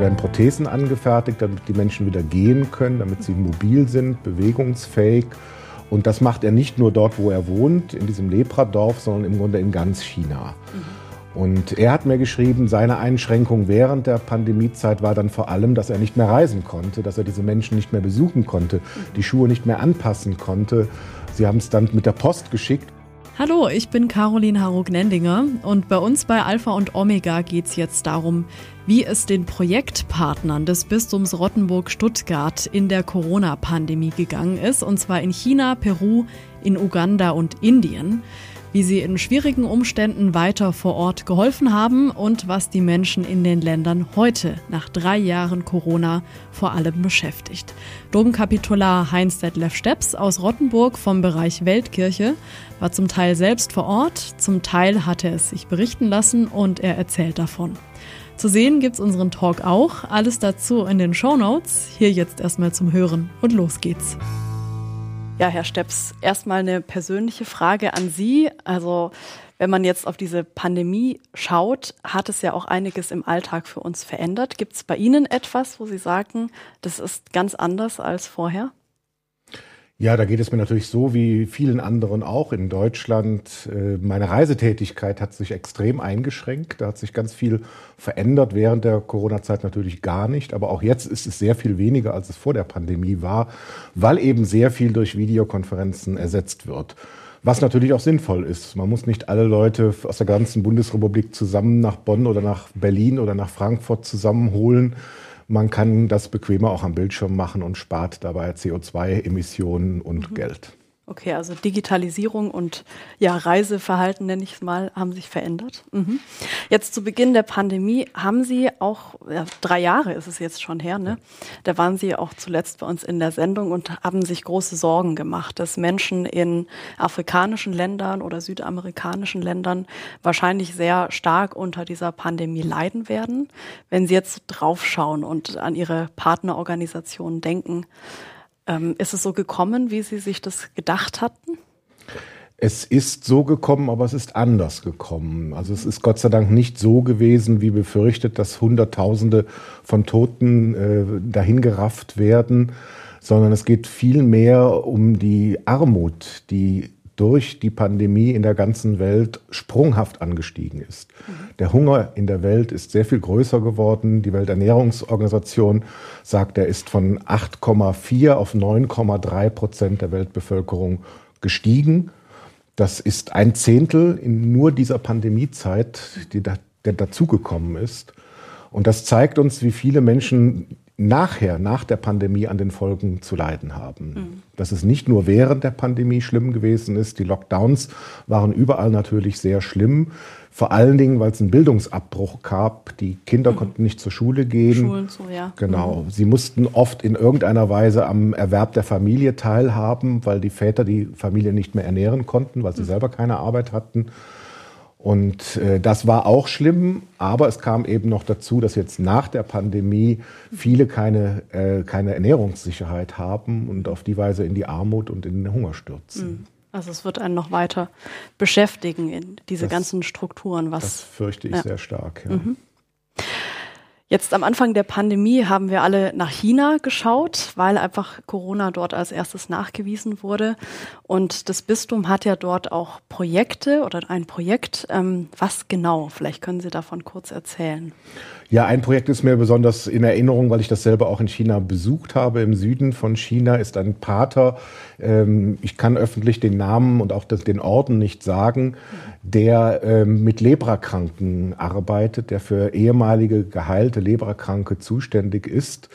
werden Prothesen angefertigt, damit die Menschen wieder gehen können, damit sie mobil sind, bewegungsfähig. Und das macht er nicht nur dort, wo er wohnt, in diesem Lepradorf, sondern im Grunde in ganz China. Mhm. Und er hat mir geschrieben, seine Einschränkung während der Pandemiezeit war dann vor allem, dass er nicht mehr reisen konnte, dass er diese Menschen nicht mehr besuchen konnte, mhm. die Schuhe nicht mehr anpassen konnte. Sie haben es dann mit der Post geschickt. Hallo, ich bin Caroline Harug-Nendinger und bei uns bei Alpha und Omega geht es jetzt darum, wie es den Projektpartnern des Bistums Rottenburg-Stuttgart in der Corona-Pandemie gegangen ist, und zwar in China, Peru, in Uganda und Indien wie sie in schwierigen Umständen weiter vor Ort geholfen haben und was die Menschen in den Ländern heute nach drei Jahren Corona vor allem beschäftigt. Domkapitular Heinz Detlef Steps aus Rottenburg vom Bereich Weltkirche war zum Teil selbst vor Ort, zum Teil hatte es sich berichten lassen und er erzählt davon. Zu sehen gibt's unseren Talk auch. Alles dazu in den Show Notes. Hier jetzt erstmal zum Hören und los geht's. Ja, Herr Steps, erstmal eine persönliche Frage an Sie. Also wenn man jetzt auf diese Pandemie schaut, hat es ja auch einiges im Alltag für uns verändert. Gibt es bei Ihnen etwas, wo Sie sagen, das ist ganz anders als vorher? Ja, da geht es mir natürlich so wie vielen anderen auch in Deutschland. Äh, meine Reisetätigkeit hat sich extrem eingeschränkt. Da hat sich ganz viel verändert. Während der Corona-Zeit natürlich gar nicht. Aber auch jetzt ist es sehr viel weniger, als es vor der Pandemie war, weil eben sehr viel durch Videokonferenzen ersetzt wird. Was natürlich auch sinnvoll ist. Man muss nicht alle Leute aus der ganzen Bundesrepublik zusammen nach Bonn oder nach Berlin oder nach Frankfurt zusammenholen man kann das bequemer auch am Bildschirm machen und spart dabei CO2-Emissionen und mhm. Geld. Okay, also Digitalisierung und ja, Reiseverhalten, nenne ich es mal, haben sich verändert. Mhm. Jetzt zu Beginn der Pandemie haben Sie auch, ja, drei Jahre ist es jetzt schon her, ne? Da waren Sie auch zuletzt bei uns in der Sendung und haben sich große Sorgen gemacht, dass Menschen in afrikanischen Ländern oder südamerikanischen Ländern wahrscheinlich sehr stark unter dieser Pandemie leiden werden. Wenn Sie jetzt draufschauen und an Ihre Partnerorganisationen denken, ähm, ist es so gekommen, wie Sie sich das gedacht hatten? Es ist so gekommen, aber es ist anders gekommen. Also es ist Gott sei Dank nicht so gewesen, wie befürchtet, dass Hunderttausende von Toten äh, dahingerafft werden, sondern es geht viel mehr um die Armut, die durch die Pandemie in der ganzen Welt sprunghaft angestiegen ist. Der Hunger in der Welt ist sehr viel größer geworden. Die Welternährungsorganisation sagt, er ist von 8,4 auf 9,3 Prozent der Weltbevölkerung gestiegen. Das ist ein Zehntel in nur dieser Pandemiezeit, die da, der dazugekommen ist. Und das zeigt uns, wie viele Menschen nachher, nach der Pandemie an den Folgen zu leiden haben. Mhm. Dass es nicht nur während der Pandemie schlimm gewesen ist. Die Lockdowns waren überall natürlich sehr schlimm. Vor allen Dingen, weil es einen Bildungsabbruch gab. Die Kinder mhm. konnten nicht zur Schule gehen. Schulen so, ja. Genau. Mhm. Sie mussten oft in irgendeiner Weise am Erwerb der Familie teilhaben, weil die Väter die Familie nicht mehr ernähren konnten, weil sie mhm. selber keine Arbeit hatten. Und äh, das war auch schlimm, aber es kam eben noch dazu, dass jetzt nach der Pandemie viele keine, äh, keine Ernährungssicherheit haben und auf die Weise in die Armut und in den Hunger stürzen. Hm. Also es wird einen noch weiter beschäftigen in diese das, ganzen Strukturen. Was, das fürchte ich ja. sehr stark. Ja. Mhm. Jetzt am Anfang der Pandemie haben wir alle nach China geschaut, weil einfach Corona dort als erstes nachgewiesen wurde. Und das Bistum hat ja dort auch Projekte oder ein Projekt. Ähm, was genau? Vielleicht können Sie davon kurz erzählen. Ja, ein Projekt ist mir besonders in Erinnerung, weil ich das selber auch in China besucht habe. Im Süden von China ist ein Pater, ähm, ich kann öffentlich den Namen und auch den Orden nicht sagen, der ähm, mit Leprakranken arbeitet, der für ehemalige geheilte Leprakranke zuständig ist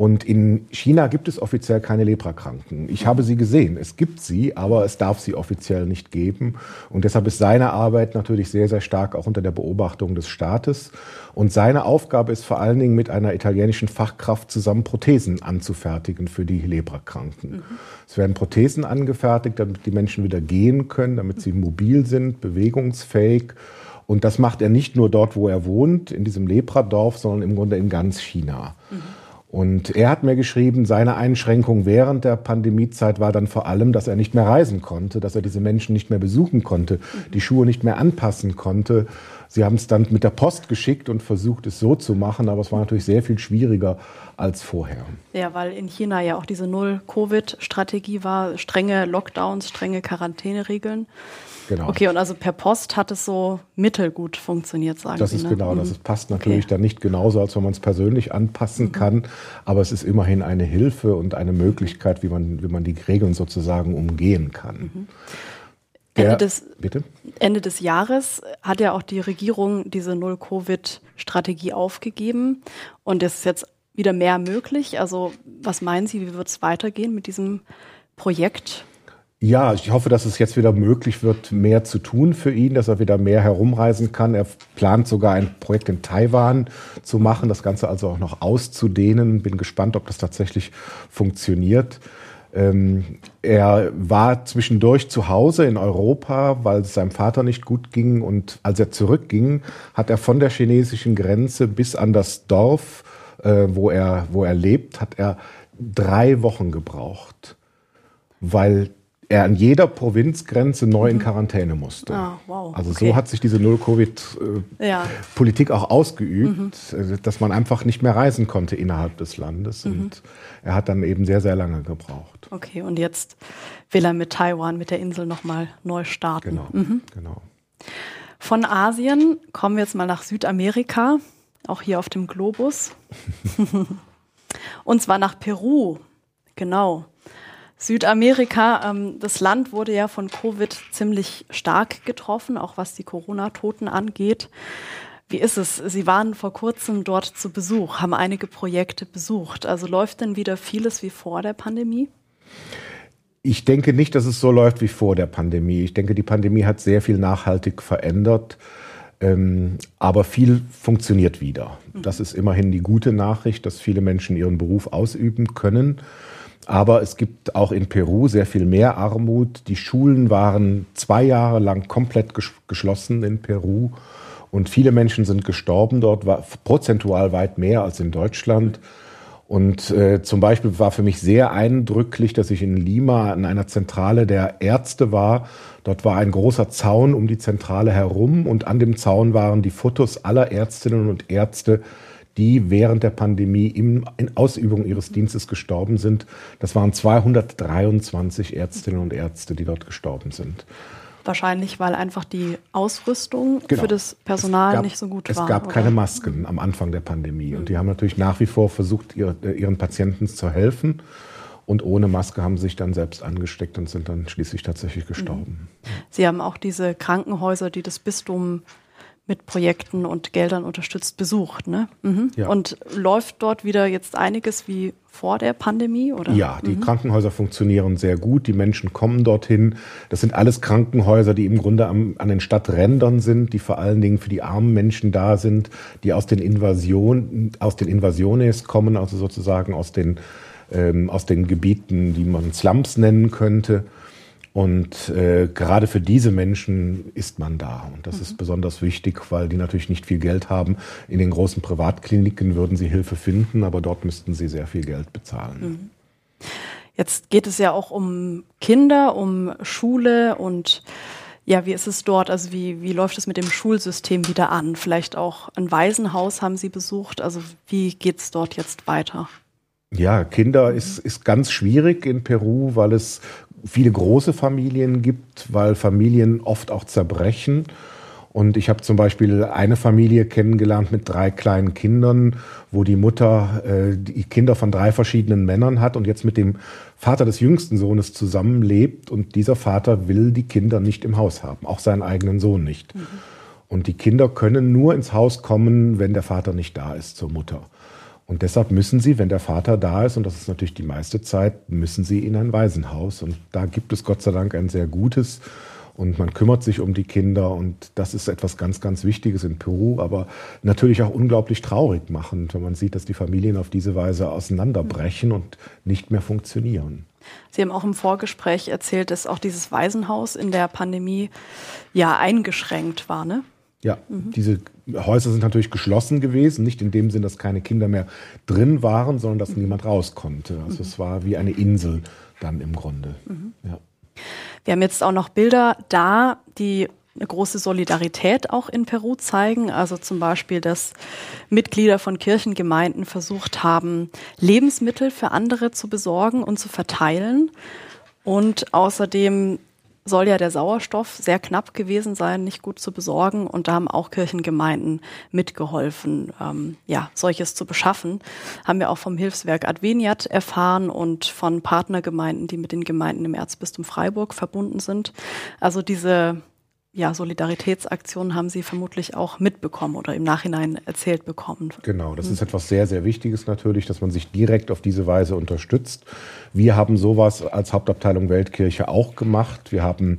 und in China gibt es offiziell keine Leprakranken. Ich habe sie gesehen. Es gibt sie, aber es darf sie offiziell nicht geben. Und deshalb ist seine Arbeit natürlich sehr, sehr stark auch unter der Beobachtung des Staates. Und seine Aufgabe ist vor allen Dingen mit einer italienischen Fachkraft zusammen Prothesen anzufertigen für die Leprakranken. Mhm. Es werden Prothesen angefertigt, damit die Menschen wieder gehen können, damit sie mobil sind, bewegungsfähig. Und das macht er nicht nur dort, wo er wohnt, in diesem Lepradorf, sondern im Grunde in ganz China. Mhm. Und er hat mir geschrieben, seine Einschränkung während der Pandemiezeit war dann vor allem, dass er nicht mehr reisen konnte, dass er diese Menschen nicht mehr besuchen konnte, die Schuhe nicht mehr anpassen konnte. Sie haben es dann mit der Post geschickt und versucht, es so zu machen, aber es war natürlich sehr viel schwieriger als vorher. Ja, weil in China ja auch diese Null-Covid-Strategie war, strenge Lockdowns, strenge Quarantäneregeln. Genau. Okay, und also per Post hat es so mittelgut funktioniert, sagen das Sie. Das ist ne? genau, mhm. das ist, passt natürlich okay. dann nicht genauso, als wenn man es persönlich anpassen mhm. kann, aber es ist immerhin eine Hilfe und eine Möglichkeit, wie man, wie man die Regeln sozusagen umgehen kann. Mhm. Ende, des, bitte? Ende des Jahres hat ja auch die Regierung diese Null-Covid-Strategie aufgegeben und es ist jetzt wieder mehr möglich. Also was meinen Sie, wie wird es weitergehen mit diesem Projekt? Ja, ich hoffe, dass es jetzt wieder möglich wird, mehr zu tun für ihn, dass er wieder mehr herumreisen kann. Er plant sogar ein Projekt in Taiwan zu machen, das Ganze also auch noch auszudehnen. Bin gespannt, ob das tatsächlich funktioniert. Ähm, er war zwischendurch zu Hause in Europa, weil es seinem Vater nicht gut ging. Und als er zurückging, hat er von der chinesischen Grenze bis an das Dorf, äh, wo, er, wo er lebt, hat er drei Wochen gebraucht, weil er an jeder Provinzgrenze neu in mhm. Quarantäne musste. Ah, wow. Also okay. so hat sich diese Null-Covid-Politik ja. auch ausgeübt, mhm. Äh, dass man einfach nicht mehr reisen konnte innerhalb des Landes. Mhm. Und er hat dann eben sehr, sehr lange gebraucht. Okay, und jetzt will er mit Taiwan, mit der Insel nochmal neu starten. Genau, mhm. genau. Von Asien kommen wir jetzt mal nach Südamerika, auch hier auf dem Globus. und zwar nach Peru. Genau. Südamerika, ähm, das Land wurde ja von Covid ziemlich stark getroffen, auch was die Corona-Toten angeht. Wie ist es? Sie waren vor kurzem dort zu Besuch, haben einige Projekte besucht. Also läuft denn wieder vieles wie vor der Pandemie? Ich denke nicht, dass es so läuft wie vor der Pandemie. Ich denke, die Pandemie hat sehr viel nachhaltig verändert. Ähm, aber viel funktioniert wieder. Das ist immerhin die gute Nachricht, dass viele Menschen ihren Beruf ausüben können. Aber es gibt auch in Peru sehr viel mehr Armut. Die Schulen waren zwei Jahre lang komplett geschlossen in Peru. Und viele Menschen sind gestorben dort, war prozentual weit mehr als in Deutschland. Und äh, zum Beispiel war für mich sehr eindrücklich, dass ich in Lima an einer Zentrale der Ärzte war. Dort war ein großer Zaun um die Zentrale herum und an dem Zaun waren die Fotos aller Ärztinnen und Ärzte, die während der Pandemie im, in Ausübung ihres Dienstes gestorben sind. Das waren 223 Ärztinnen und Ärzte, die dort gestorben sind. Wahrscheinlich, weil einfach die Ausrüstung genau. für das Personal gab, nicht so gut es war. Es gab oder? keine Masken am Anfang der Pandemie. Mhm. Und die haben natürlich nach wie vor versucht, ihr, ihren Patienten zu helfen. Und ohne Maske haben sie sich dann selbst angesteckt und sind dann schließlich tatsächlich gestorben. Mhm. Sie haben auch diese Krankenhäuser, die das Bistum mit Projekten und Geldern unterstützt besucht. Ne? Mhm. Ja. Und läuft dort wieder jetzt einiges wie vor der Pandemie? Oder? Ja, die mhm. Krankenhäuser funktionieren sehr gut. Die Menschen kommen dorthin. Das sind alles Krankenhäuser, die im Grunde am, an den Stadträndern sind, die vor allen Dingen für die armen Menschen da sind, die aus den Invasionen, aus den Invasiones kommen, also sozusagen aus den, ähm, aus den Gebieten, die man Slums nennen könnte. Und äh, gerade für diese Menschen ist man da. Und das mhm. ist besonders wichtig, weil die natürlich nicht viel Geld haben. In den großen Privatkliniken würden sie Hilfe finden, aber dort müssten sie sehr viel Geld bezahlen. Mhm. Jetzt geht es ja auch um Kinder, um Schule und ja, wie ist es dort? Also wie, wie läuft es mit dem Schulsystem wieder an? Vielleicht auch ein Waisenhaus haben Sie besucht. Also wie geht es dort jetzt weiter? Ja, Kinder ist, ist ganz schwierig in Peru, weil es viele große Familien gibt, weil Familien oft auch zerbrechen. Und ich habe zum Beispiel eine Familie kennengelernt mit drei kleinen Kindern, wo die Mutter äh, die Kinder von drei verschiedenen Männern hat und jetzt mit dem Vater des jüngsten Sohnes zusammenlebt. Und dieser Vater will die Kinder nicht im Haus haben, auch seinen eigenen Sohn nicht. Mhm. Und die Kinder können nur ins Haus kommen, wenn der Vater nicht da ist zur Mutter. Und deshalb müssen sie, wenn der Vater da ist, und das ist natürlich die meiste Zeit, müssen sie in ein Waisenhaus. Und da gibt es Gott sei Dank ein sehr gutes. Und man kümmert sich um die Kinder. Und das ist etwas ganz, ganz Wichtiges in Peru, aber natürlich auch unglaublich traurig machend, wenn man sieht, dass die Familien auf diese Weise auseinanderbrechen und nicht mehr funktionieren. Sie haben auch im Vorgespräch erzählt, dass auch dieses Waisenhaus in der Pandemie ja eingeschränkt war, ne? Ja, mhm. diese Häuser sind natürlich geschlossen gewesen, nicht in dem Sinn, dass keine Kinder mehr drin waren, sondern dass mhm. niemand raus konnte. Also mhm. es war wie eine Insel dann im Grunde. Mhm. Ja. Wir haben jetzt auch noch Bilder da, die eine große Solidarität auch in Peru zeigen. Also zum Beispiel, dass Mitglieder von Kirchengemeinden versucht haben, Lebensmittel für andere zu besorgen und zu verteilen. Und außerdem soll ja der Sauerstoff sehr knapp gewesen sein, nicht gut zu besorgen. Und da haben auch Kirchengemeinden mitgeholfen, ähm, ja, solches zu beschaffen. Haben wir auch vom Hilfswerk Adveniat erfahren und von Partnergemeinden, die mit den Gemeinden im Erzbistum Freiburg verbunden sind. Also diese ja, Solidaritätsaktionen haben Sie vermutlich auch mitbekommen oder im Nachhinein erzählt bekommen. Genau, das ist etwas sehr, sehr Wichtiges natürlich, dass man sich direkt auf diese Weise unterstützt. Wir haben sowas als Hauptabteilung Weltkirche auch gemacht. Wir haben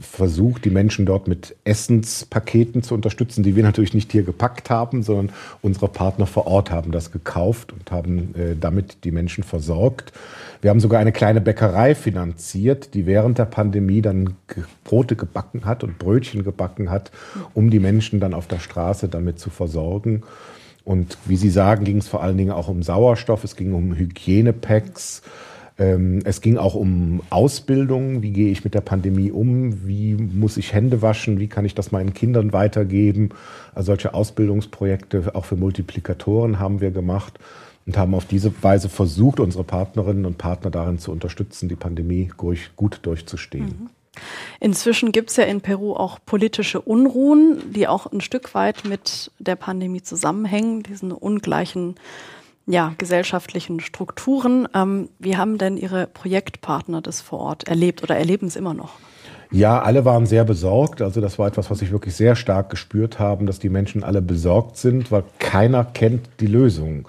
versucht, die Menschen dort mit Essenspaketen zu unterstützen, die wir natürlich nicht hier gepackt haben, sondern unsere Partner vor Ort haben das gekauft und haben äh, damit die Menschen versorgt. Wir haben sogar eine kleine Bäckerei finanziert, die während der Pandemie dann Brote gebacken hat und Brötchen gebacken hat, um die Menschen dann auf der Straße damit zu versorgen. Und wie Sie sagen, ging es vor allen Dingen auch um Sauerstoff, es ging um Hygienepacks. Ähm, es ging auch um Ausbildung. Wie gehe ich mit der Pandemie um? Wie muss ich Hände waschen? Wie kann ich das meinen Kindern weitergeben? Also solche Ausbildungsprojekte auch für Multiplikatoren haben wir gemacht und haben auf diese Weise versucht, unsere Partnerinnen und Partner darin zu unterstützen, die Pandemie gut durchzustehen. Mhm. Inzwischen gibt es ja in Peru auch politische Unruhen, die auch ein Stück weit mit der Pandemie zusammenhängen, diesen ungleichen ja, gesellschaftlichen Strukturen. Ähm, wie haben denn Ihre Projektpartner das vor Ort erlebt oder erleben es immer noch? Ja, alle waren sehr besorgt. Also das war etwas, was ich wirklich sehr stark gespürt habe, dass die Menschen alle besorgt sind, weil keiner kennt die Lösung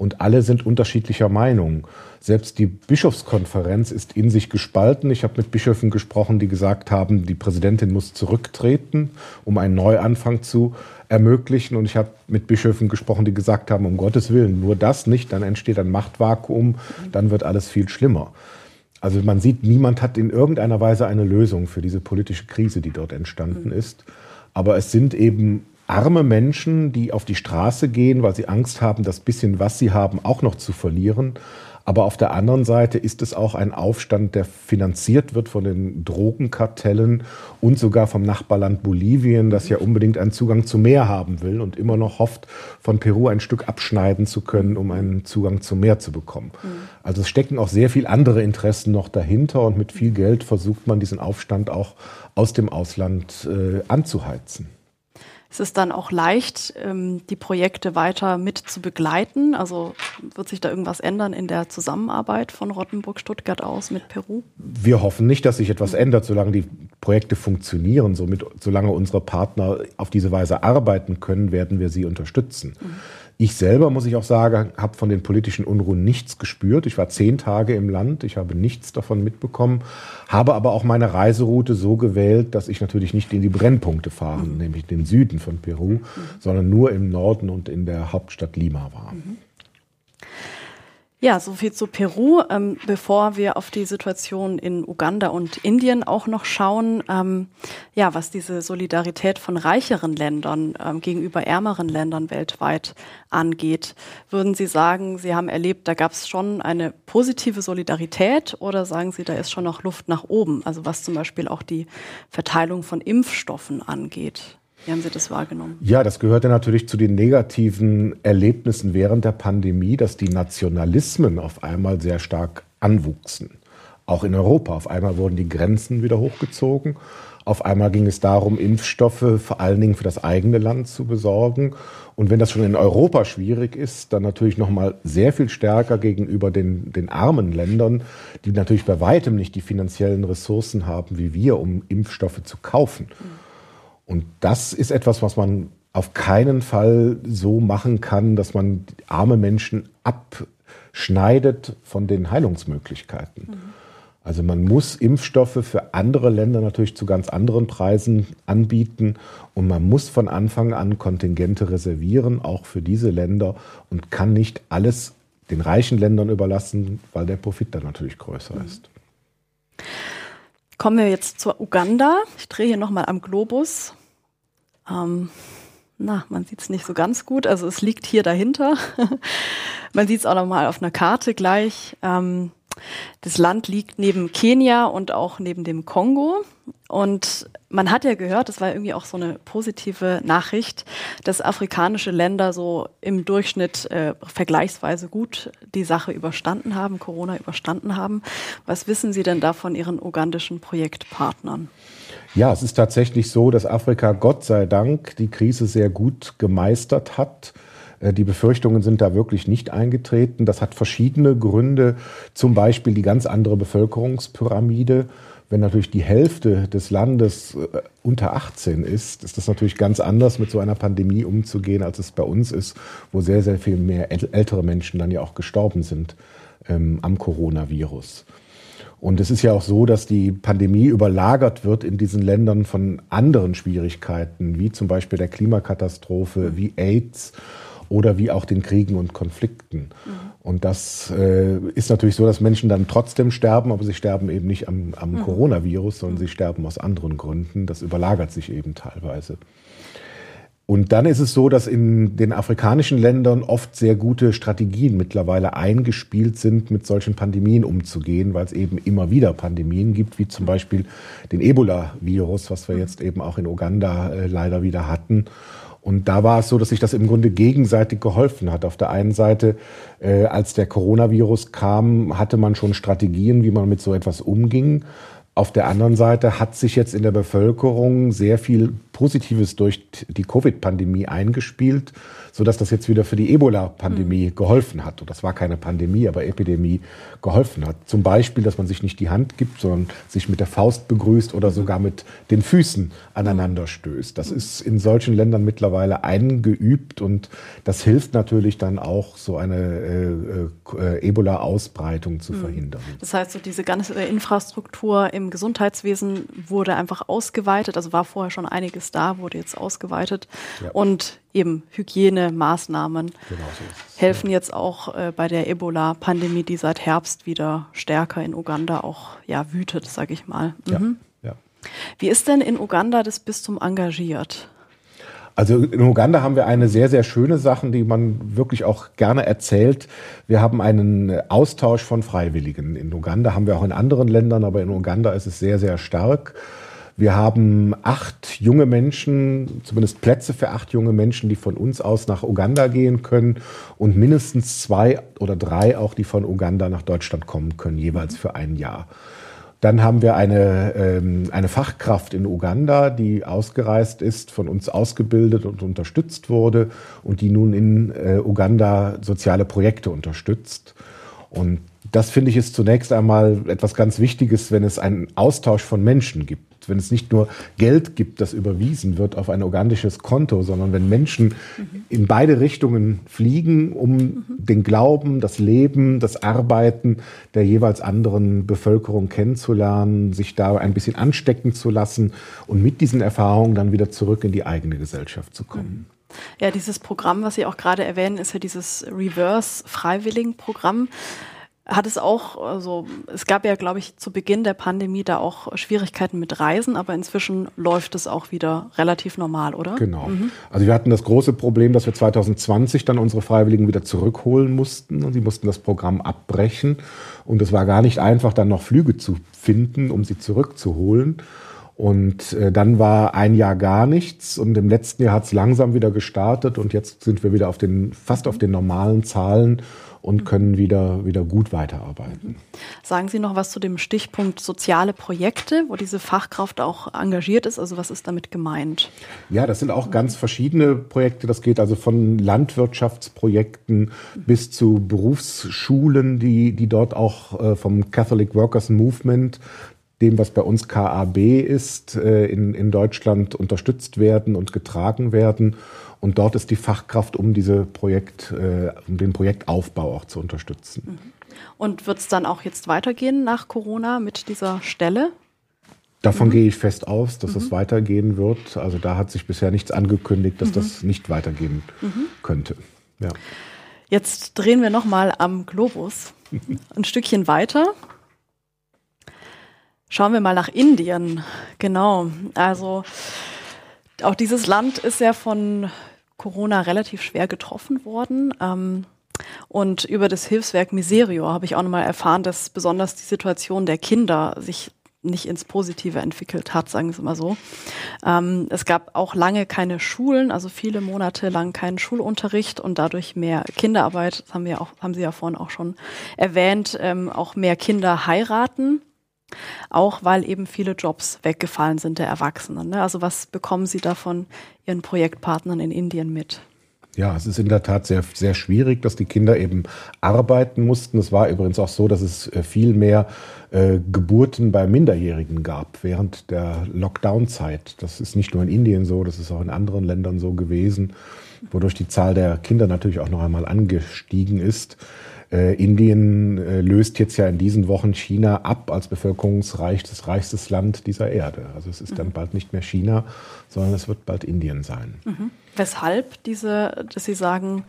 und alle sind unterschiedlicher Meinung. Selbst die Bischofskonferenz ist in sich gespalten. Ich habe mit Bischöfen gesprochen, die gesagt haben, die Präsidentin muss zurücktreten, um einen Neuanfang zu ermöglichen. Und ich habe mit Bischöfen gesprochen, die gesagt haben, um Gottes Willen, nur das nicht, dann entsteht ein Machtvakuum, dann wird alles viel schlimmer. Also man sieht, niemand hat in irgendeiner Weise eine Lösung für diese politische Krise, die dort entstanden ist. Aber es sind eben arme Menschen, die auf die Straße gehen, weil sie Angst haben, das bisschen, was sie haben, auch noch zu verlieren. Aber auf der anderen Seite ist es auch ein Aufstand, der finanziert wird von den Drogenkartellen und sogar vom Nachbarland Bolivien, das ja unbedingt einen Zugang zu Meer haben will und immer noch hofft, von Peru ein Stück abschneiden zu können, um einen Zugang zum Meer zu bekommen. Mhm. Also es stecken auch sehr viel andere Interessen noch dahinter und mit viel Geld versucht man diesen Aufstand auch aus dem Ausland äh, anzuheizen. Es ist dann auch leicht, ähm, die Projekte weiter mit zu begleiten. Also wird sich da irgendwas ändern in der Zusammenarbeit von Rottenburg-Stuttgart aus mit Peru? Wir hoffen nicht, dass sich etwas ändert, solange die Projekte funktionieren. Somit, solange unsere Partner auf diese Weise arbeiten können, werden wir sie unterstützen. Mhm. Ich selber, muss ich auch sagen, habe von den politischen Unruhen nichts gespürt. Ich war zehn Tage im Land, ich habe nichts davon mitbekommen, habe aber auch meine Reiseroute so gewählt, dass ich natürlich nicht in die Brennpunkte fahren, mhm. nämlich den Süden von Peru, mhm. sondern nur im Norden und in der Hauptstadt Lima war. Mhm. Ja, so viel zu Peru. Ähm, bevor wir auf die Situation in Uganda und Indien auch noch schauen, ähm, ja, was diese Solidarität von reicheren Ländern ähm, gegenüber ärmeren Ländern weltweit angeht, würden Sie sagen, Sie haben erlebt, da gab es schon eine positive Solidarität oder sagen Sie, da ist schon noch Luft nach oben? Also was zum Beispiel auch die Verteilung von Impfstoffen angeht. Wie haben Sie das wahrgenommen? Ja, das gehörte natürlich zu den negativen Erlebnissen während der Pandemie, dass die Nationalismen auf einmal sehr stark anwuchsen. Auch in Europa. Auf einmal wurden die Grenzen wieder hochgezogen. Auf einmal ging es darum, Impfstoffe vor allen Dingen für das eigene Land zu besorgen. Und wenn das schon in Europa schwierig ist, dann natürlich noch mal sehr viel stärker gegenüber den, den armen Ländern, die natürlich bei weitem nicht die finanziellen Ressourcen haben wie wir, um Impfstoffe zu kaufen. Mhm. Und das ist etwas, was man auf keinen Fall so machen kann, dass man arme Menschen abschneidet von den Heilungsmöglichkeiten. Mhm. Also man muss Impfstoffe für andere Länder natürlich zu ganz anderen Preisen anbieten und man muss von Anfang an Kontingente reservieren, auch für diese Länder und kann nicht alles den reichen Ländern überlassen, weil der Profit dann natürlich größer mhm. ist. Kommen wir jetzt zur Uganda. Ich drehe hier nochmal am Globus. Ähm, na, man sieht es nicht so ganz gut. Also es liegt hier dahinter. man sieht es auch nochmal auf einer Karte gleich. Ähm, das Land liegt neben Kenia und auch neben dem Kongo. Und man hat ja gehört, das war irgendwie auch so eine positive Nachricht, dass afrikanische Länder so im Durchschnitt äh, vergleichsweise gut die Sache überstanden haben, Corona überstanden haben. Was wissen Sie denn da von Ihren ugandischen Projektpartnern? Ja, es ist tatsächlich so, dass Afrika Gott sei Dank die Krise sehr gut gemeistert hat. Äh, die Befürchtungen sind da wirklich nicht eingetreten. Das hat verschiedene Gründe, zum Beispiel die ganz andere Bevölkerungspyramide. Wenn natürlich die Hälfte des Landes äh, unter 18 ist, ist das natürlich ganz anders, mit so einer Pandemie umzugehen, als es bei uns ist, wo sehr, sehr viel mehr ältere Menschen dann ja auch gestorben sind ähm, am Coronavirus. Und es ist ja auch so, dass die Pandemie überlagert wird in diesen Ländern von anderen Schwierigkeiten, wie zum Beispiel der Klimakatastrophe, wie AIDS oder wie auch den Kriegen und Konflikten. Mhm. Und das äh, ist natürlich so, dass Menschen dann trotzdem sterben, aber sie sterben eben nicht am, am mhm. Coronavirus, sondern mhm. sie sterben aus anderen Gründen. Das überlagert sich eben teilweise. Und dann ist es so, dass in den afrikanischen Ländern oft sehr gute Strategien mittlerweile eingespielt sind, mit solchen Pandemien umzugehen, weil es eben immer wieder Pandemien gibt, wie zum Beispiel den Ebola-Virus, was wir jetzt eben auch in Uganda äh, leider wieder hatten. Und da war es so, dass sich das im Grunde gegenseitig geholfen hat. Auf der einen Seite, äh, als der Coronavirus kam, hatte man schon Strategien, wie man mit so etwas umging. Auf der anderen Seite hat sich jetzt in der Bevölkerung sehr viel Positives durch die Covid-Pandemie eingespielt, sodass das jetzt wieder für die Ebola-Pandemie mhm. geholfen hat. Und das war keine Pandemie, aber Epidemie geholfen hat. Zum Beispiel, dass man sich nicht die Hand gibt, sondern sich mit der Faust begrüßt oder sogar mit den Füßen aneinander stößt. Das ist in solchen Ländern mittlerweile eingeübt und das hilft natürlich dann auch, so eine äh, äh, Ebola-Ausbreitung zu mhm. verhindern. Das heißt, so diese ganze Infrastruktur im Gesundheitswesen wurde einfach ausgeweitet, also war vorher schon einiges da, wurde jetzt ausgeweitet. Ja. Und eben Hygienemaßnahmen genau so helfen ja. jetzt auch äh, bei der Ebola-Pandemie, die seit Herbst wieder stärker in Uganda auch ja, wütet, sage ich mal. Mhm. Ja. Wie ist denn in Uganda das Bistum engagiert? Also in Uganda haben wir eine sehr, sehr schöne Sache, die man wirklich auch gerne erzählt. Wir haben einen Austausch von Freiwilligen. In Uganda haben wir auch in anderen Ländern, aber in Uganda ist es sehr, sehr stark. Wir haben acht junge Menschen, zumindest Plätze für acht junge Menschen, die von uns aus nach Uganda gehen können und mindestens zwei oder drei auch, die von Uganda nach Deutschland kommen können, jeweils für ein Jahr. Dann haben wir eine, ähm, eine Fachkraft in Uganda, die ausgereist ist, von uns ausgebildet und unterstützt wurde und die nun in äh, Uganda soziale Projekte unterstützt. Und das finde ich ist zunächst einmal etwas ganz Wichtiges, wenn es einen Austausch von Menschen gibt wenn es nicht nur Geld gibt, das überwiesen wird auf ein organisches Konto, sondern wenn Menschen mhm. in beide Richtungen fliegen, um mhm. den Glauben, das Leben, das Arbeiten der jeweils anderen Bevölkerung kennenzulernen, sich da ein bisschen anstecken zu lassen und mit diesen Erfahrungen dann wieder zurück in die eigene Gesellschaft zu kommen. Mhm. Ja, dieses Programm, was Sie auch gerade erwähnen, ist ja dieses Reverse-Freiwilligen-Programm hat es auch, also es gab ja, glaube ich, zu Beginn der Pandemie da auch Schwierigkeiten mit Reisen, aber inzwischen läuft es auch wieder relativ normal, oder? Genau. Mhm. Also wir hatten das große Problem, dass wir 2020 dann unsere Freiwilligen wieder zurückholen mussten und sie mussten das Programm abbrechen und es war gar nicht einfach, dann noch Flüge zu finden, um sie zurückzuholen. Und äh, dann war ein Jahr gar nichts und im letzten Jahr hat es langsam wieder gestartet und jetzt sind wir wieder auf den, fast auf den normalen Zahlen und können wieder, wieder gut weiterarbeiten. Sagen Sie noch was zu dem Stichpunkt soziale Projekte, wo diese Fachkraft auch engagiert ist? Also was ist damit gemeint? Ja, das sind auch ganz verschiedene Projekte. Das geht also von Landwirtschaftsprojekten bis zu Berufsschulen, die, die dort auch äh, vom Catholic Workers Movement dem, was bei uns KAB ist, äh, in, in Deutschland unterstützt werden und getragen werden. Und dort ist die Fachkraft, um diese Projekt, äh, um den Projektaufbau auch zu unterstützen. Mhm. Und wird es dann auch jetzt weitergehen nach Corona mit dieser Stelle? Davon mhm. gehe ich fest aus, dass mhm. es weitergehen wird. Also da hat sich bisher nichts angekündigt, dass mhm. das nicht weitergehen mhm. könnte. Ja. Jetzt drehen wir nochmal am Globus ein Stückchen weiter. Schauen wir mal nach Indien. Genau. Also auch dieses Land ist ja von Corona relativ schwer getroffen worden. Ähm, und über das Hilfswerk Miserio habe ich auch nochmal erfahren, dass besonders die Situation der Kinder sich nicht ins Positive entwickelt hat, sagen Sie mal so. Ähm, es gab auch lange keine Schulen, also viele Monate lang keinen Schulunterricht und dadurch mehr Kinderarbeit, das haben wir auch, haben Sie ja vorhin auch schon erwähnt, ähm, auch mehr Kinder heiraten. Auch weil eben viele Jobs weggefallen sind der Erwachsenen. Ne? Also was bekommen Sie da von Ihren Projektpartnern in Indien mit? Ja, es ist in der Tat sehr, sehr schwierig, dass die Kinder eben arbeiten mussten. Es war übrigens auch so, dass es äh, viel mehr äh, Geburten bei Minderjährigen gab während der Lockdown-Zeit. Das ist nicht nur in Indien so, das ist auch in anderen Ländern so gewesen, wodurch die Zahl der Kinder natürlich auch noch einmal angestiegen ist. Äh, Indien äh, löst jetzt ja in diesen Wochen China ab als bevölkerungsreichstes reichstes Land dieser Erde. Also es ist mhm. dann bald nicht mehr China, sondern es wird bald Indien sein. Mhm. Weshalb diese, dass Sie sagen,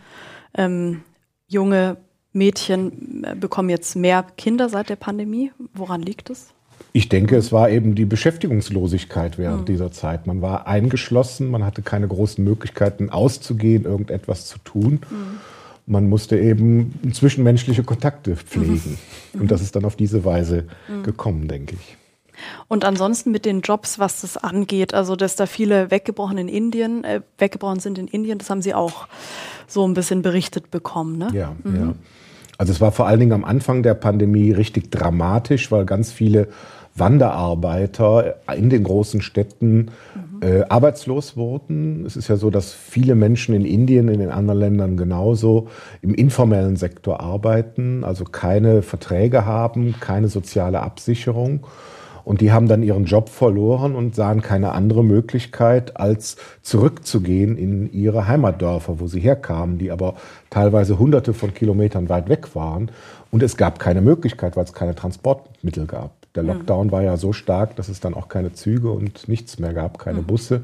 ähm, junge Mädchen äh, bekommen jetzt mehr Kinder seit der Pandemie? Woran liegt es? Ich denke, es war eben die Beschäftigungslosigkeit während mhm. dieser Zeit. Man war eingeschlossen, man hatte keine großen Möglichkeiten auszugehen, irgendetwas zu tun. Mhm man musste eben zwischenmenschliche Kontakte pflegen. Mhm. Und das ist dann auf diese Weise mhm. gekommen, denke ich. Und ansonsten mit den Jobs, was das angeht, also dass da viele weggebrochen in Indien, äh, weggebrochen sind in Indien, das haben Sie auch so ein bisschen berichtet bekommen, ne? Ja, mhm. ja. Also es war vor allen Dingen am Anfang der Pandemie richtig dramatisch, weil ganz viele Wanderarbeiter in den großen Städten mhm. Äh, arbeitslos wurden. Es ist ja so, dass viele Menschen in Indien, in den anderen Ländern genauso im informellen Sektor arbeiten, also keine Verträge haben, keine soziale Absicherung. Und die haben dann ihren Job verloren und sahen keine andere Möglichkeit, als zurückzugehen in ihre Heimatdörfer, wo sie herkamen, die aber teilweise hunderte von Kilometern weit weg waren. Und es gab keine Möglichkeit, weil es keine Transportmittel gab. Der Lockdown mhm. war ja so stark, dass es dann auch keine Züge und nichts mehr gab, keine mhm. Busse.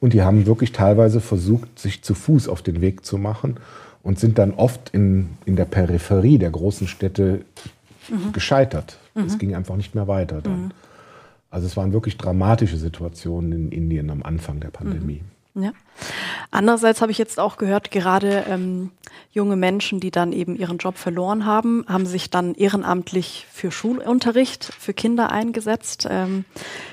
Und die haben wirklich teilweise versucht, sich zu Fuß auf den Weg zu machen und sind dann oft in, in der Peripherie der großen Städte mhm. gescheitert. Es mhm. ging einfach nicht mehr weiter dann. Mhm. Also es waren wirklich dramatische Situationen in Indien am Anfang der Pandemie. Ja. Andererseits habe ich jetzt auch gehört, gerade ähm, junge Menschen, die dann eben ihren Job verloren haben, haben sich dann ehrenamtlich für Schulunterricht für Kinder eingesetzt, ähm,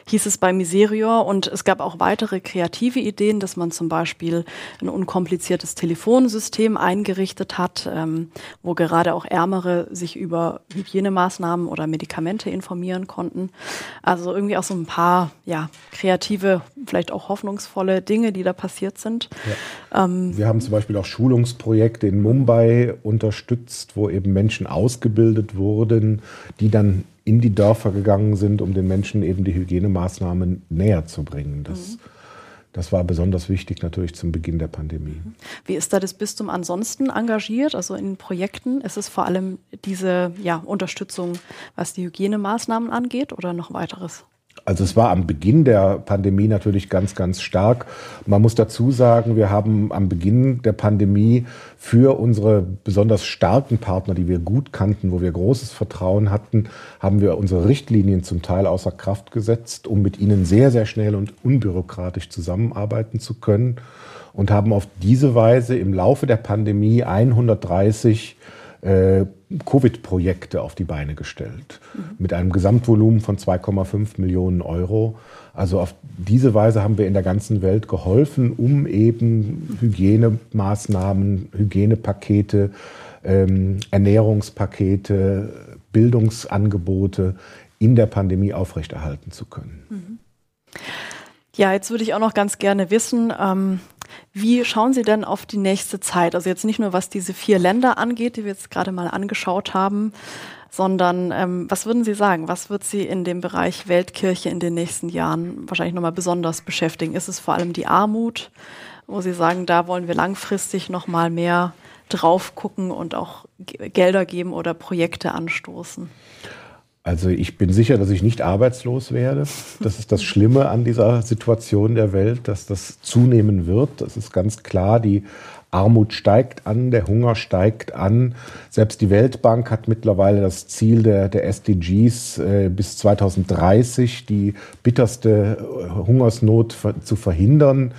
hieß es bei Miserior. Und es gab auch weitere kreative Ideen, dass man zum Beispiel ein unkompliziertes Telefonsystem eingerichtet hat, ähm, wo gerade auch Ärmere sich über Hygienemaßnahmen oder Medikamente informieren konnten. Also irgendwie auch so ein paar ja, kreative, vielleicht auch hoffnungsvolle Dinge, die da passiert sind. Ja. Ähm, Wir haben zum Beispiel auch Schulungsprojekte in Mumbai unterstützt, wo eben Menschen ausgebildet wurden, die dann in die Dörfer gegangen sind, um den Menschen eben die Hygienemaßnahmen näher zu bringen. Das, mhm. das war besonders wichtig natürlich zum Beginn der Pandemie. Mhm. Wie ist da das Bistum ansonsten engagiert, also in Projekten? Ist es vor allem diese ja, Unterstützung, was die Hygienemaßnahmen angeht oder noch weiteres? Also es war am Beginn der Pandemie natürlich ganz, ganz stark. Man muss dazu sagen, wir haben am Beginn der Pandemie für unsere besonders starken Partner, die wir gut kannten, wo wir großes Vertrauen hatten, haben wir unsere Richtlinien zum Teil außer Kraft gesetzt, um mit ihnen sehr, sehr schnell und unbürokratisch zusammenarbeiten zu können und haben auf diese Weise im Laufe der Pandemie 130 äh, Covid-Projekte auf die Beine gestellt. Mhm. Mit einem Gesamtvolumen von 2,5 Millionen Euro. Also auf diese Weise haben wir in der ganzen Welt geholfen, um eben Hygienemaßnahmen, Hygienepakete, ähm, Ernährungspakete, Bildungsangebote in der Pandemie aufrechterhalten zu können. Mhm. Ja, jetzt würde ich auch noch ganz gerne wissen, ähm, wie schauen Sie denn auf die nächste Zeit? Also jetzt nicht nur, was diese vier Länder angeht, die wir jetzt gerade mal angeschaut haben, sondern ähm, was würden Sie sagen? Was wird Sie in dem Bereich Weltkirche in den nächsten Jahren wahrscheinlich nochmal besonders beschäftigen? Ist es vor allem die Armut, wo Sie sagen, da wollen wir langfristig nochmal mehr drauf gucken und auch Gelder geben oder Projekte anstoßen? Also ich bin sicher, dass ich nicht arbeitslos werde. Das ist das Schlimme an dieser Situation der Welt, dass das zunehmen wird. Das ist ganz klar. Die Armut steigt an, der Hunger steigt an. Selbst die Weltbank hat mittlerweile das Ziel der, der SDGs äh, bis 2030 die bitterste äh, Hungersnot zu verhindern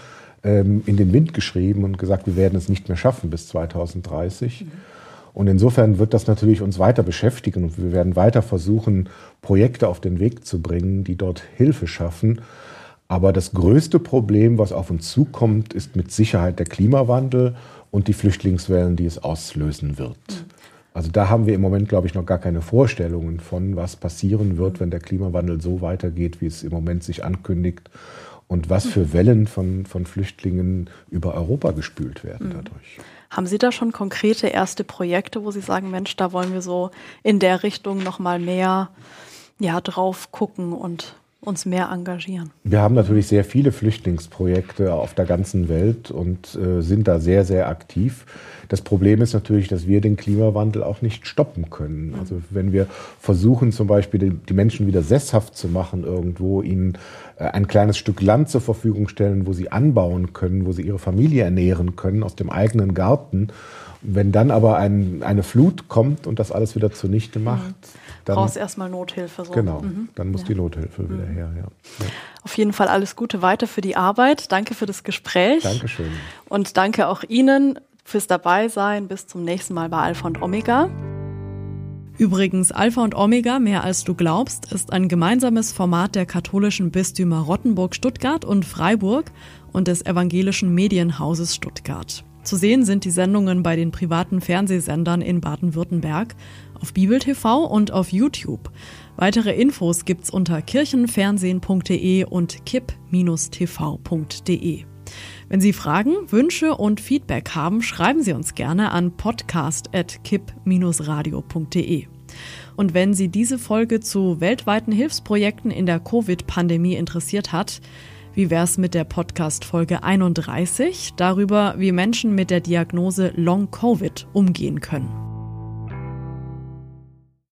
ähm, in den Wind geschrieben und gesagt, wir werden es nicht mehr schaffen bis 2030. Mhm. Und insofern wird das natürlich uns weiter beschäftigen und wir werden weiter versuchen, Projekte auf den Weg zu bringen, die dort Hilfe schaffen. Aber das größte Problem, was auf uns zukommt, ist mit Sicherheit der Klimawandel und die Flüchtlingswellen, die es auslösen wird. Also da haben wir im Moment, glaube ich, noch gar keine Vorstellungen von, was passieren wird, wenn der Klimawandel so weitergeht, wie es im Moment sich ankündigt und was für Wellen von, von Flüchtlingen über Europa gespült werden mhm. dadurch. Haben Sie da schon konkrete erste Projekte, wo Sie sagen, Mensch, da wollen wir so in der Richtung noch mal mehr ja, drauf gucken und uns mehr engagieren? Wir haben natürlich sehr viele Flüchtlingsprojekte auf der ganzen Welt und äh, sind da sehr, sehr aktiv. Das Problem ist natürlich, dass wir den Klimawandel auch nicht stoppen können. Mhm. Also wenn wir versuchen, zum Beispiel die, die Menschen wieder sesshaft zu machen irgendwo, ihnen äh, ein kleines Stück Land zur Verfügung stellen, wo sie anbauen können, wo sie ihre Familie ernähren können aus dem eigenen Garten. Wenn dann aber ein, eine Flut kommt und das alles wieder zunichte macht, mhm dann brauchst erstmal Nothilfe. So. Genau, mhm. dann muss ja. die Nothilfe wieder mhm. her. Ja. ja. Auf jeden Fall alles Gute weiter für die Arbeit. Danke für das Gespräch. Dankeschön. Und danke auch Ihnen fürs Dabeisein. Bis zum nächsten Mal bei Alpha und Omega. Übrigens, Alpha und Omega, mehr als du glaubst, ist ein gemeinsames Format der katholischen Bistümer Rottenburg, Stuttgart und Freiburg und des evangelischen Medienhauses Stuttgart. Zu sehen sind die Sendungen bei den privaten Fernsehsendern in Baden-Württemberg auf Bibel TV und auf YouTube. Weitere Infos gibt's unter kirchenfernsehen.de und kipp-tv.de. Wenn Sie Fragen, Wünsche und Feedback haben, schreiben Sie uns gerne an podcast.kipp-radio.de. Und wenn Sie diese Folge zu weltweiten Hilfsprojekten in der Covid-Pandemie interessiert hat, wie wär's mit der Podcast-Folge 31 darüber, wie Menschen mit der Diagnose Long Covid umgehen können?